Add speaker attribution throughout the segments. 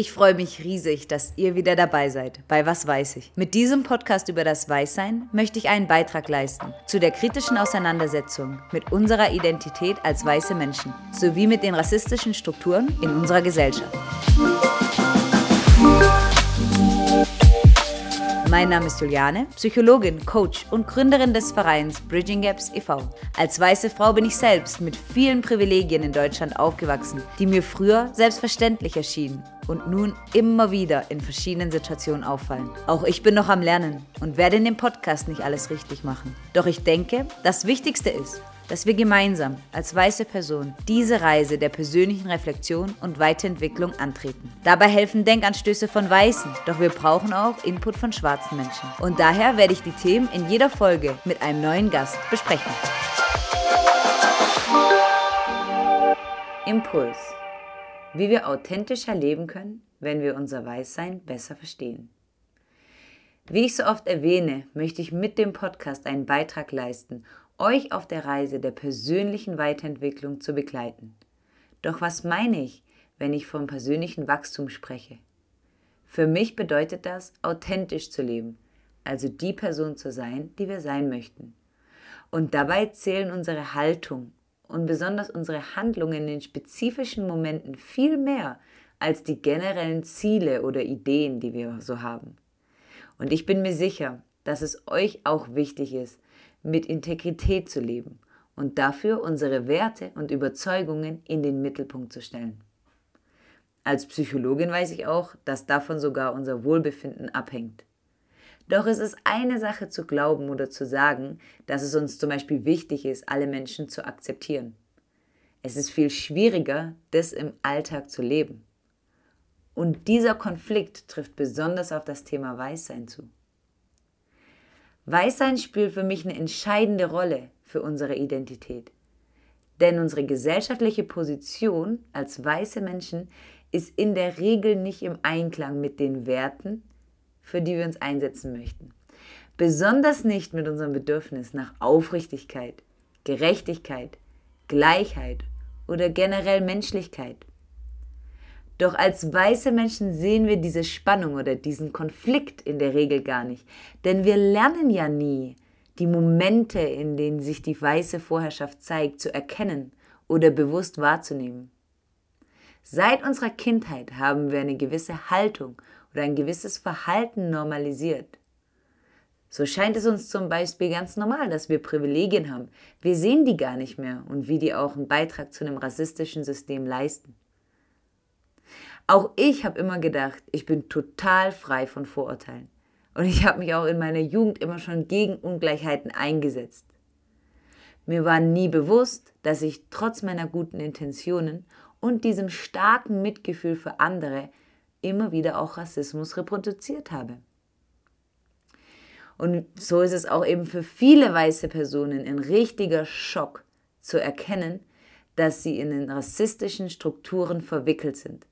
Speaker 1: Ich freue mich riesig, dass ihr wieder dabei seid bei Was weiß ich. Mit diesem Podcast über das Weißsein möchte ich einen Beitrag leisten zu der kritischen Auseinandersetzung mit unserer Identität als weiße Menschen sowie mit den rassistischen Strukturen in unserer Gesellschaft. Mein Name ist Juliane, Psychologin, Coach und Gründerin des Vereins Bridging Gaps e.V. Als weiße Frau bin ich selbst mit vielen Privilegien in Deutschland aufgewachsen, die mir früher selbstverständlich erschienen und nun immer wieder in verschiedenen Situationen auffallen. Auch ich bin noch am Lernen und werde in dem Podcast nicht alles richtig machen. Doch ich denke, das Wichtigste ist, dass wir gemeinsam als weiße Person diese Reise der persönlichen Reflexion und Weiterentwicklung antreten. Dabei helfen Denkanstöße von Weißen, doch wir brauchen auch Input von schwarzen Menschen. Und daher werde ich die Themen in jeder Folge mit einem neuen Gast besprechen. Impuls. Wie wir authentischer leben können, wenn wir unser Weißsein besser verstehen. Wie ich so oft erwähne, möchte ich mit dem Podcast einen Beitrag leisten, euch auf der Reise der persönlichen Weiterentwicklung zu begleiten. Doch was meine ich, wenn ich vom persönlichen Wachstum spreche? Für mich bedeutet das, authentisch zu leben, also die Person zu sein, die wir sein möchten. Und dabei zählen unsere Haltung und besonders unsere Handlungen in spezifischen Momenten viel mehr als die generellen Ziele oder Ideen, die wir so haben. Und ich bin mir sicher, dass es euch auch wichtig ist, mit Integrität zu leben und dafür unsere Werte und Überzeugungen in den Mittelpunkt zu stellen. Als Psychologin weiß ich auch, dass davon sogar unser Wohlbefinden abhängt. Doch es ist eine Sache zu glauben oder zu sagen, dass es uns zum Beispiel wichtig ist, alle Menschen zu akzeptieren. Es ist viel schwieriger, das im Alltag zu leben. Und dieser Konflikt trifft besonders auf das Thema Weißsein zu. Weißsein spielt für mich eine entscheidende Rolle für unsere Identität. Denn unsere gesellschaftliche Position als weiße Menschen ist in der Regel nicht im Einklang mit den Werten, für die wir uns einsetzen möchten. Besonders nicht mit unserem Bedürfnis nach Aufrichtigkeit, Gerechtigkeit, Gleichheit oder generell Menschlichkeit. Doch als weiße Menschen sehen wir diese Spannung oder diesen Konflikt in der Regel gar nicht. Denn wir lernen ja nie, die Momente, in denen sich die weiße Vorherrschaft zeigt, zu erkennen oder bewusst wahrzunehmen. Seit unserer Kindheit haben wir eine gewisse Haltung oder ein gewisses Verhalten normalisiert. So scheint es uns zum Beispiel ganz normal, dass wir Privilegien haben. Wir sehen die gar nicht mehr und wie die auch einen Beitrag zu einem rassistischen System leisten. Auch ich habe immer gedacht, ich bin total frei von Vorurteilen. Und ich habe mich auch in meiner Jugend immer schon gegen Ungleichheiten eingesetzt. Mir war nie bewusst, dass ich trotz meiner guten Intentionen und diesem starken Mitgefühl für andere immer wieder auch Rassismus reproduziert habe. Und so ist es auch eben für viele weiße Personen ein richtiger Schock zu erkennen, dass sie in den rassistischen Strukturen verwickelt sind.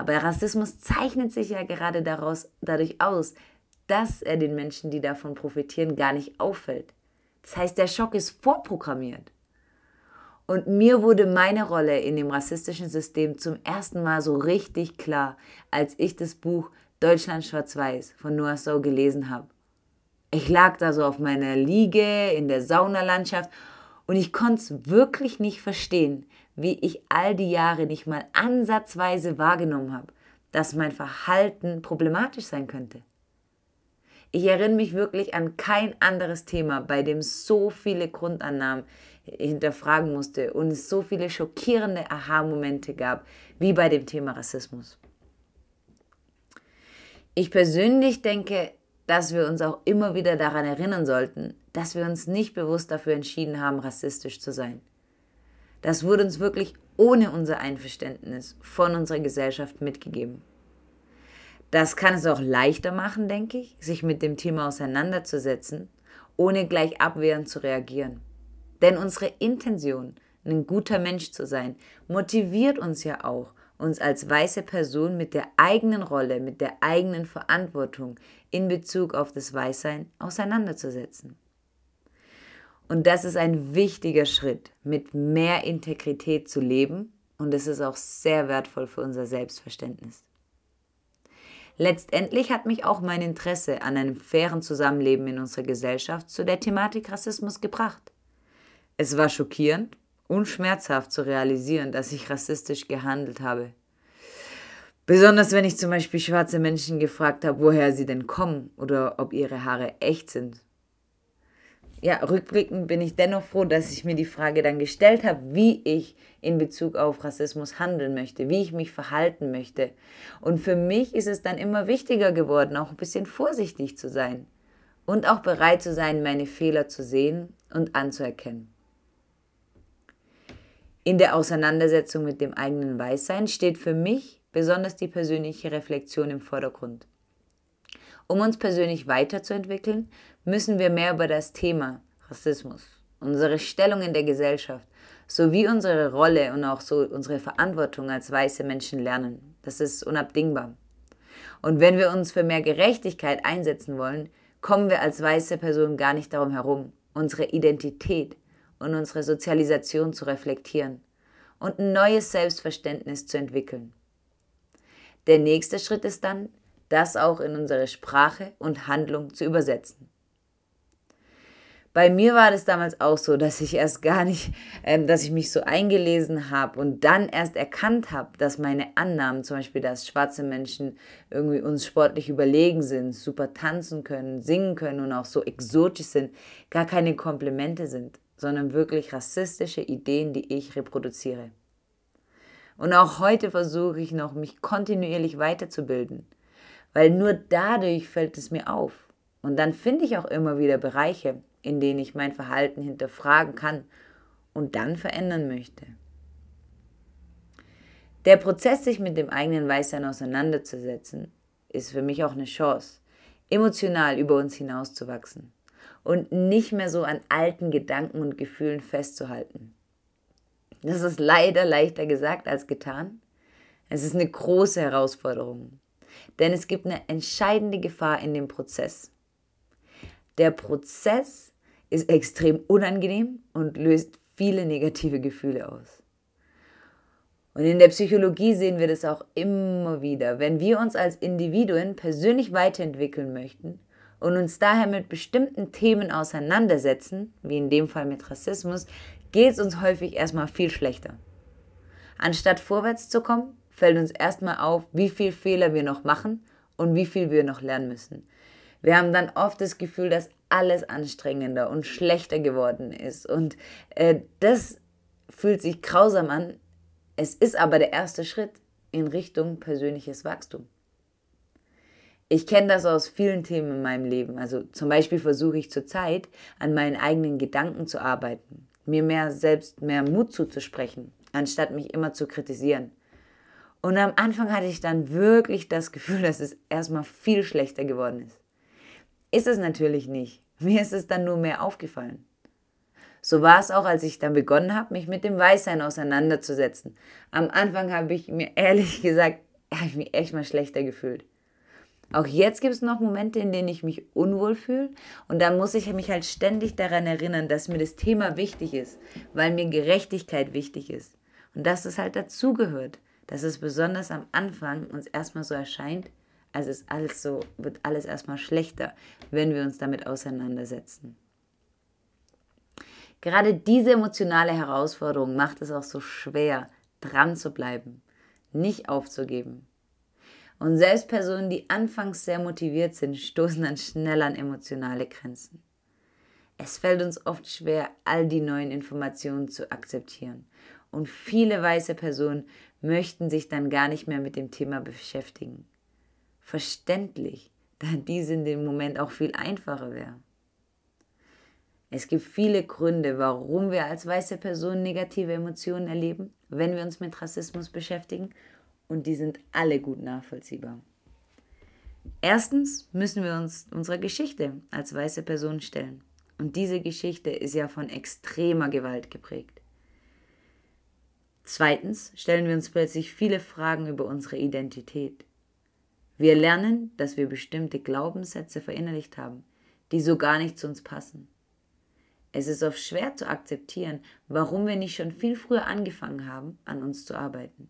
Speaker 1: Aber Rassismus zeichnet sich ja gerade daraus, dadurch aus, dass er den Menschen, die davon profitieren, gar nicht auffällt. Das heißt, der Schock ist vorprogrammiert. Und mir wurde meine Rolle in dem rassistischen System zum ersten Mal so richtig klar, als ich das Buch Deutschland schwarz-weiß von Noah So gelesen habe. Ich lag da so auf meiner Liege in der Saunalandschaft und ich konnte es wirklich nicht verstehen, wie ich all die Jahre nicht mal ansatzweise wahrgenommen habe, dass mein Verhalten problematisch sein könnte. Ich erinnere mich wirklich an kein anderes Thema, bei dem so viele Grundannahmen hinterfragen musste und es so viele schockierende Aha-Momente gab, wie bei dem Thema Rassismus. Ich persönlich denke, dass wir uns auch immer wieder daran erinnern sollten, dass wir uns nicht bewusst dafür entschieden haben, rassistisch zu sein. Das wurde uns wirklich ohne unser Einverständnis von unserer Gesellschaft mitgegeben. Das kann es auch leichter machen, denke ich, sich mit dem Thema auseinanderzusetzen, ohne gleich abwehrend zu reagieren. Denn unsere Intention, ein guter Mensch zu sein, motiviert uns ja auch, uns als weiße Person mit der eigenen Rolle, mit der eigenen Verantwortung in Bezug auf das Weißsein auseinanderzusetzen. Und das ist ein wichtiger Schritt, mit mehr Integrität zu leben Und es ist auch sehr wertvoll für unser Selbstverständnis. Letztendlich hat mich auch mein Interesse an einem fairen Zusammenleben in unserer Gesellschaft zu der Thematik Rassismus gebracht. Es war schockierend und schmerzhaft zu realisieren, dass ich rassistisch gehandelt habe. Besonders wenn ich zum Beispiel schwarze Menschen gefragt habe, woher sie denn kommen oder ob ihre Haare echt sind ja, rückblickend bin ich dennoch froh, dass ich mir die Frage dann gestellt habe, wie ich in Bezug auf Rassismus handeln möchte, wie ich mich verhalten möchte. Und für mich ist es dann immer wichtiger geworden, auch ein bisschen vorsichtig zu sein und auch bereit zu sein, meine Fehler zu sehen und anzuerkennen. In der Auseinandersetzung mit dem eigenen Weißsein steht für mich besonders die persönliche Reflexion im Vordergrund. Um uns persönlich weiterzuentwickeln, müssen wir mehr über das Thema Rassismus, unsere Stellung in der Gesellschaft sowie unsere Rolle und auch so unsere Verantwortung als weiße Menschen lernen. Das ist unabdingbar. Und wenn wir uns für mehr Gerechtigkeit einsetzen wollen, kommen wir als weiße Person gar nicht darum herum, unsere Identität und unsere Sozialisation zu reflektieren und ein neues Selbstverständnis zu entwickeln. Der nächste Schritt ist dann, das auch in unsere Sprache und Handlung zu übersetzen. Bei mir war das damals auch so, dass ich erst gar nicht, äh, dass ich mich so eingelesen habe und dann erst erkannt habe, dass meine Annahmen, zum Beispiel, dass schwarze Menschen irgendwie uns sportlich überlegen sind, super tanzen können, singen können und auch so exotisch sind, gar keine Komplimente sind, sondern wirklich rassistische Ideen, die ich reproduziere. Und auch heute versuche ich noch, mich kontinuierlich weiterzubilden weil nur dadurch fällt es mir auf. Und dann finde ich auch immer wieder Bereiche, in denen ich mein Verhalten hinterfragen kann und dann verändern möchte. Der Prozess, sich mit dem eigenen Weißsein auseinanderzusetzen, ist für mich auch eine Chance, emotional über uns hinauszuwachsen und nicht mehr so an alten Gedanken und Gefühlen festzuhalten. Das ist leider leichter gesagt als getan. Es ist eine große Herausforderung. Denn es gibt eine entscheidende Gefahr in dem Prozess. Der Prozess ist extrem unangenehm und löst viele negative Gefühle aus. Und in der Psychologie sehen wir das auch immer wieder. Wenn wir uns als Individuen persönlich weiterentwickeln möchten und uns daher mit bestimmten Themen auseinandersetzen, wie in dem Fall mit Rassismus, geht es uns häufig erstmal viel schlechter. Anstatt vorwärts zu kommen, fällt uns erstmal auf, wie viel Fehler wir noch machen und wie viel wir noch lernen müssen. Wir haben dann oft das Gefühl, dass alles anstrengender und schlechter geworden ist. Und äh, das fühlt sich grausam an. Es ist aber der erste Schritt in Richtung persönliches Wachstum. Ich kenne das aus vielen Themen in meinem Leben. Also zum Beispiel versuche ich zurzeit an meinen eigenen Gedanken zu arbeiten, mir mehr selbst mehr Mut zuzusprechen, anstatt mich immer zu kritisieren. Und am Anfang hatte ich dann wirklich das Gefühl, dass es erstmal viel schlechter geworden ist. Ist es natürlich nicht. Mir ist es dann nur mehr aufgefallen. So war es auch, als ich dann begonnen habe, mich mit dem Weißsein auseinanderzusetzen. Am Anfang habe ich mir ehrlich gesagt, habe ich mich echt mal schlechter gefühlt. Auch jetzt gibt es noch Momente, in denen ich mich unwohl fühle und dann muss ich mich halt ständig daran erinnern, dass mir das Thema wichtig ist, weil mir Gerechtigkeit wichtig ist und dass es halt dazugehört dass es besonders am Anfang uns erstmal so erscheint, als ist alles so, wird alles erstmal schlechter, wenn wir uns damit auseinandersetzen. Gerade diese emotionale Herausforderung macht es auch so schwer, dran zu bleiben, nicht aufzugeben. Und selbst Personen, die anfangs sehr motiviert sind, stoßen dann schnell an emotionale Grenzen. Es fällt uns oft schwer, all die neuen Informationen zu akzeptieren. Und viele weiße Personen möchten sich dann gar nicht mehr mit dem Thema beschäftigen. Verständlich, da dies in dem Moment auch viel einfacher wäre. Es gibt viele Gründe, warum wir als weiße Personen negative Emotionen erleben, wenn wir uns mit Rassismus beschäftigen, und die sind alle gut nachvollziehbar. Erstens müssen wir uns unserer Geschichte als weiße Person stellen. Und diese Geschichte ist ja von extremer Gewalt geprägt. Zweitens stellen wir uns plötzlich viele Fragen über unsere Identität. Wir lernen, dass wir bestimmte Glaubenssätze verinnerlicht haben, die so gar nicht zu uns passen. Es ist oft schwer zu akzeptieren, warum wir nicht schon viel früher angefangen haben, an uns zu arbeiten.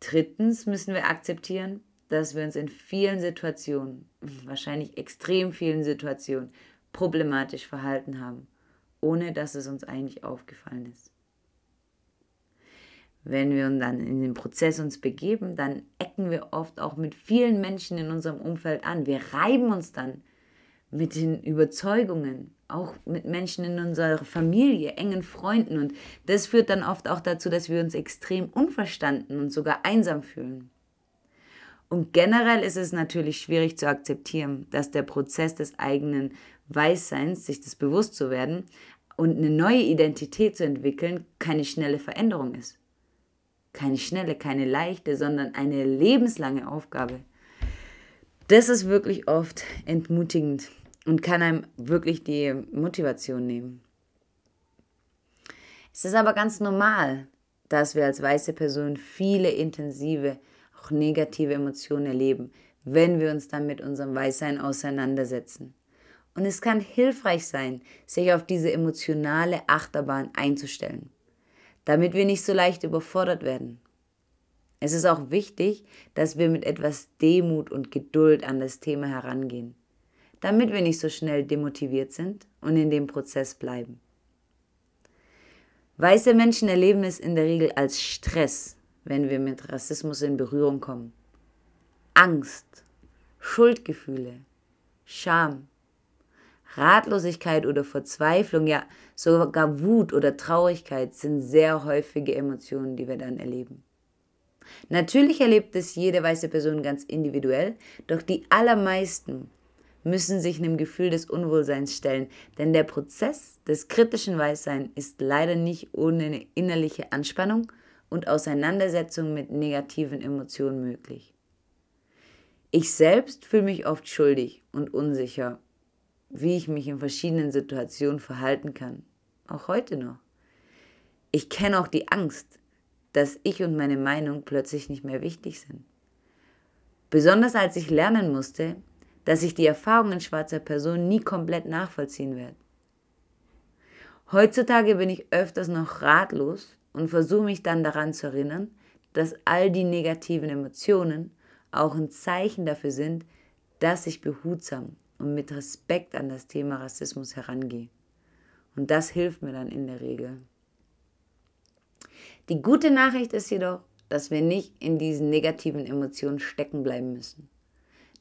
Speaker 1: Drittens müssen wir akzeptieren, dass wir uns in vielen Situationen, wahrscheinlich extrem vielen Situationen, problematisch verhalten haben, ohne dass es uns eigentlich aufgefallen ist. Wenn wir uns dann in den Prozess uns begeben, dann ecken wir oft auch mit vielen Menschen in unserem Umfeld an. Wir reiben uns dann mit den Überzeugungen, auch mit Menschen in unserer Familie, engen Freunden. Und das führt dann oft auch dazu, dass wir uns extrem unverstanden und sogar einsam fühlen. Und generell ist es natürlich schwierig zu akzeptieren, dass der Prozess des eigenen Weißseins, sich das bewusst zu werden und eine neue Identität zu entwickeln, keine schnelle Veränderung ist. Keine schnelle, keine leichte, sondern eine lebenslange Aufgabe. Das ist wirklich oft entmutigend und kann einem wirklich die Motivation nehmen. Es ist aber ganz normal, dass wir als weiße Person viele intensive, auch negative Emotionen erleben, wenn wir uns dann mit unserem Weißsein auseinandersetzen. Und es kann hilfreich sein, sich auf diese emotionale Achterbahn einzustellen, damit wir nicht so leicht überfordert werden. Es ist auch wichtig, dass wir mit etwas Demut und Geduld an das Thema herangehen damit wir nicht so schnell demotiviert sind und in dem Prozess bleiben. Weiße Menschen erleben es in der Regel als Stress, wenn wir mit Rassismus in Berührung kommen. Angst, Schuldgefühle, Scham, Ratlosigkeit oder Verzweiflung, ja sogar Wut oder Traurigkeit sind sehr häufige Emotionen, die wir dann erleben. Natürlich erlebt es jede weiße Person ganz individuell, doch die allermeisten müssen sich einem Gefühl des Unwohlseins stellen, denn der Prozess des kritischen Weißseins ist leider nicht ohne eine innerliche Anspannung und Auseinandersetzung mit negativen Emotionen möglich. Ich selbst fühle mich oft schuldig und unsicher, wie ich mich in verschiedenen Situationen verhalten kann, auch heute noch. Ich kenne auch die Angst, dass ich und meine Meinung plötzlich nicht mehr wichtig sind. Besonders als ich lernen musste, dass ich die Erfahrungen schwarzer Personen nie komplett nachvollziehen werde. Heutzutage bin ich öfters noch ratlos und versuche mich dann daran zu erinnern, dass all die negativen Emotionen auch ein Zeichen dafür sind, dass ich behutsam und mit Respekt an das Thema Rassismus herangehe. Und das hilft mir dann in der Regel. Die gute Nachricht ist jedoch, dass wir nicht in diesen negativen Emotionen stecken bleiben müssen.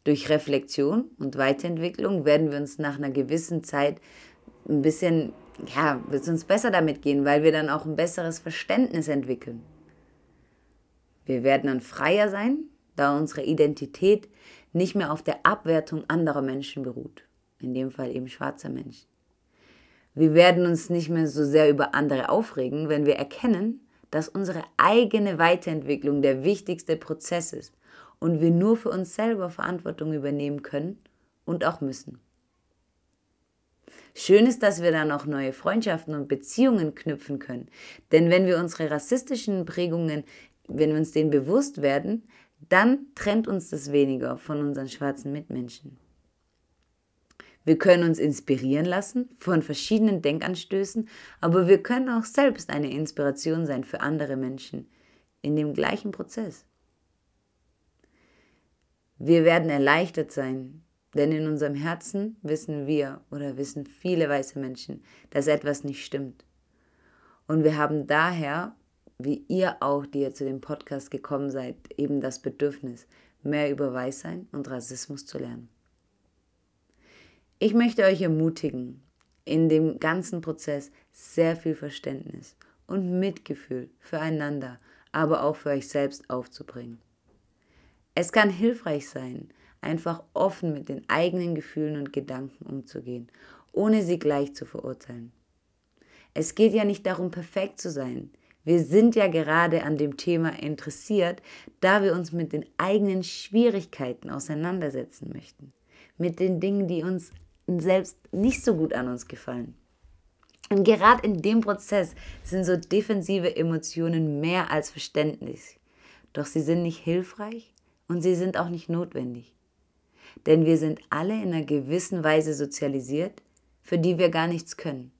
Speaker 1: Durch Reflexion und Weiterentwicklung werden wir uns nach einer gewissen Zeit ein bisschen, ja, wird es uns besser damit gehen, weil wir dann auch ein besseres Verständnis entwickeln. Wir werden dann freier sein, da unsere Identität nicht mehr auf der Abwertung anderer Menschen beruht. In dem Fall eben schwarzer Menschen. Wir werden uns nicht mehr so sehr über andere aufregen, wenn wir erkennen, dass unsere eigene Weiterentwicklung der wichtigste Prozess ist und wir nur für uns selber Verantwortung übernehmen können und auch müssen. Schön ist, dass wir dann auch neue Freundschaften und Beziehungen knüpfen können. Denn wenn wir unsere rassistischen Prägungen, wenn wir uns denen bewusst werden, dann trennt uns das weniger von unseren schwarzen Mitmenschen. Wir können uns inspirieren lassen von verschiedenen Denkanstößen, aber wir können auch selbst eine Inspiration sein für andere Menschen in dem gleichen Prozess. Wir werden erleichtert sein, denn in unserem Herzen wissen wir oder wissen viele weiße Menschen, dass etwas nicht stimmt. Und wir haben daher, wie ihr auch, die ihr zu dem Podcast gekommen seid, eben das Bedürfnis, mehr über Weißsein und Rassismus zu lernen. Ich möchte euch ermutigen, in dem ganzen Prozess sehr viel Verständnis und Mitgefühl füreinander, aber auch für euch selbst aufzubringen. Es kann hilfreich sein, einfach offen mit den eigenen Gefühlen und Gedanken umzugehen, ohne sie gleich zu verurteilen. Es geht ja nicht darum, perfekt zu sein. Wir sind ja gerade an dem Thema interessiert, da wir uns mit den eigenen Schwierigkeiten auseinandersetzen möchten. Mit den Dingen, die uns selbst nicht so gut an uns gefallen. Und gerade in dem Prozess sind so defensive Emotionen mehr als verständlich. Doch sie sind nicht hilfreich und sie sind auch nicht notwendig. Denn wir sind alle in einer gewissen Weise sozialisiert, für die wir gar nichts können.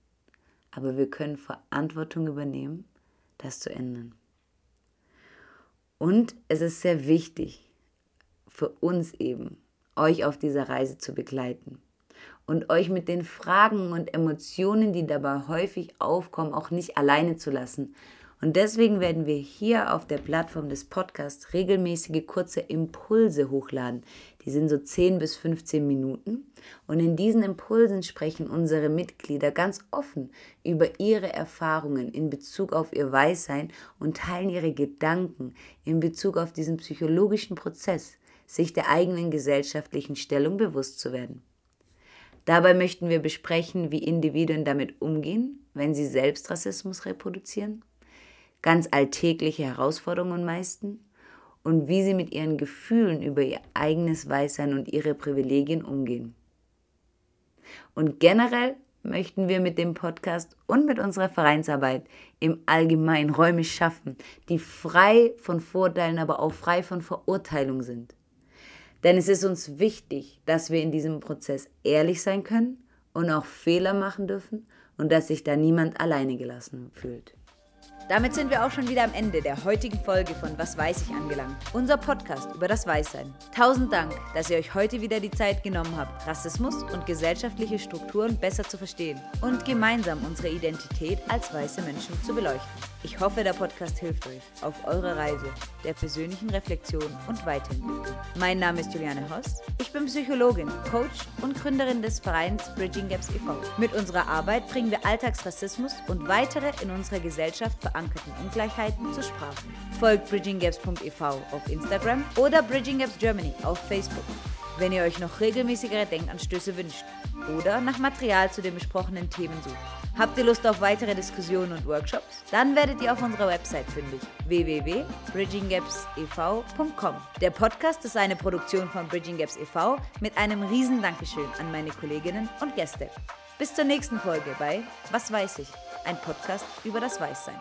Speaker 1: Aber wir können Verantwortung übernehmen, das zu ändern. Und es ist sehr wichtig für uns eben, euch auf dieser Reise zu begleiten und euch mit den Fragen und Emotionen, die dabei häufig aufkommen, auch nicht alleine zu lassen. Und deswegen werden wir hier auf der Plattform des Podcasts regelmäßige kurze Impulse hochladen. Die sind so 10 bis 15 Minuten. Und in diesen Impulsen sprechen unsere Mitglieder ganz offen über ihre Erfahrungen in Bezug auf ihr Weißsein und teilen ihre Gedanken in Bezug auf diesen psychologischen Prozess, sich der eigenen gesellschaftlichen Stellung bewusst zu werden. Dabei möchten wir besprechen, wie Individuen damit umgehen, wenn sie selbst Rassismus reproduzieren, ganz alltägliche Herausforderungen meisten und wie sie mit ihren Gefühlen über ihr eigenes Weißsein und ihre Privilegien umgehen. Und generell möchten wir mit dem Podcast und mit unserer Vereinsarbeit im Allgemeinen Räume schaffen, die frei von Vorteilen, aber auch frei von Verurteilung sind. Denn es ist uns wichtig, dass wir in diesem Prozess ehrlich sein können und auch Fehler machen dürfen und dass sich da niemand alleine gelassen fühlt. Damit sind wir auch schon wieder am Ende der heutigen Folge von Was weiß ich angelangt. Unser Podcast über das Weißsein. Tausend Dank, dass ihr euch heute wieder die Zeit genommen habt, Rassismus und gesellschaftliche Strukturen besser zu verstehen und gemeinsam unsere Identität als weiße Menschen zu beleuchten. Ich hoffe, der Podcast hilft euch auf eurer Reise der persönlichen Reflexion und Weiterentwicklung. Mein Name ist Juliane Hoss. Ich bin Psychologin, Coach und Gründerin des Vereins Bridging Gaps e.V. Mit unserer Arbeit bringen wir Alltagsrassismus und weitere in unserer Gesellschaft verankerten Ungleichheiten zur Sprache. Folgt bridginggaps.ev auf Instagram oder Bridging Germany auf Facebook wenn ihr euch noch regelmäßigere Denkanstöße wünscht oder nach Material zu den besprochenen Themen sucht. Habt ihr Lust auf weitere Diskussionen und Workshops? Dann werdet ihr auf unserer Website fündig www.bridginggapsev.com. Der Podcast ist eine Produktion von Bridging Gaps e.V. mit einem riesen Dankeschön an meine Kolleginnen und Gäste. Bis zur nächsten Folge bei Was weiß ich? Ein Podcast über das Weißsein.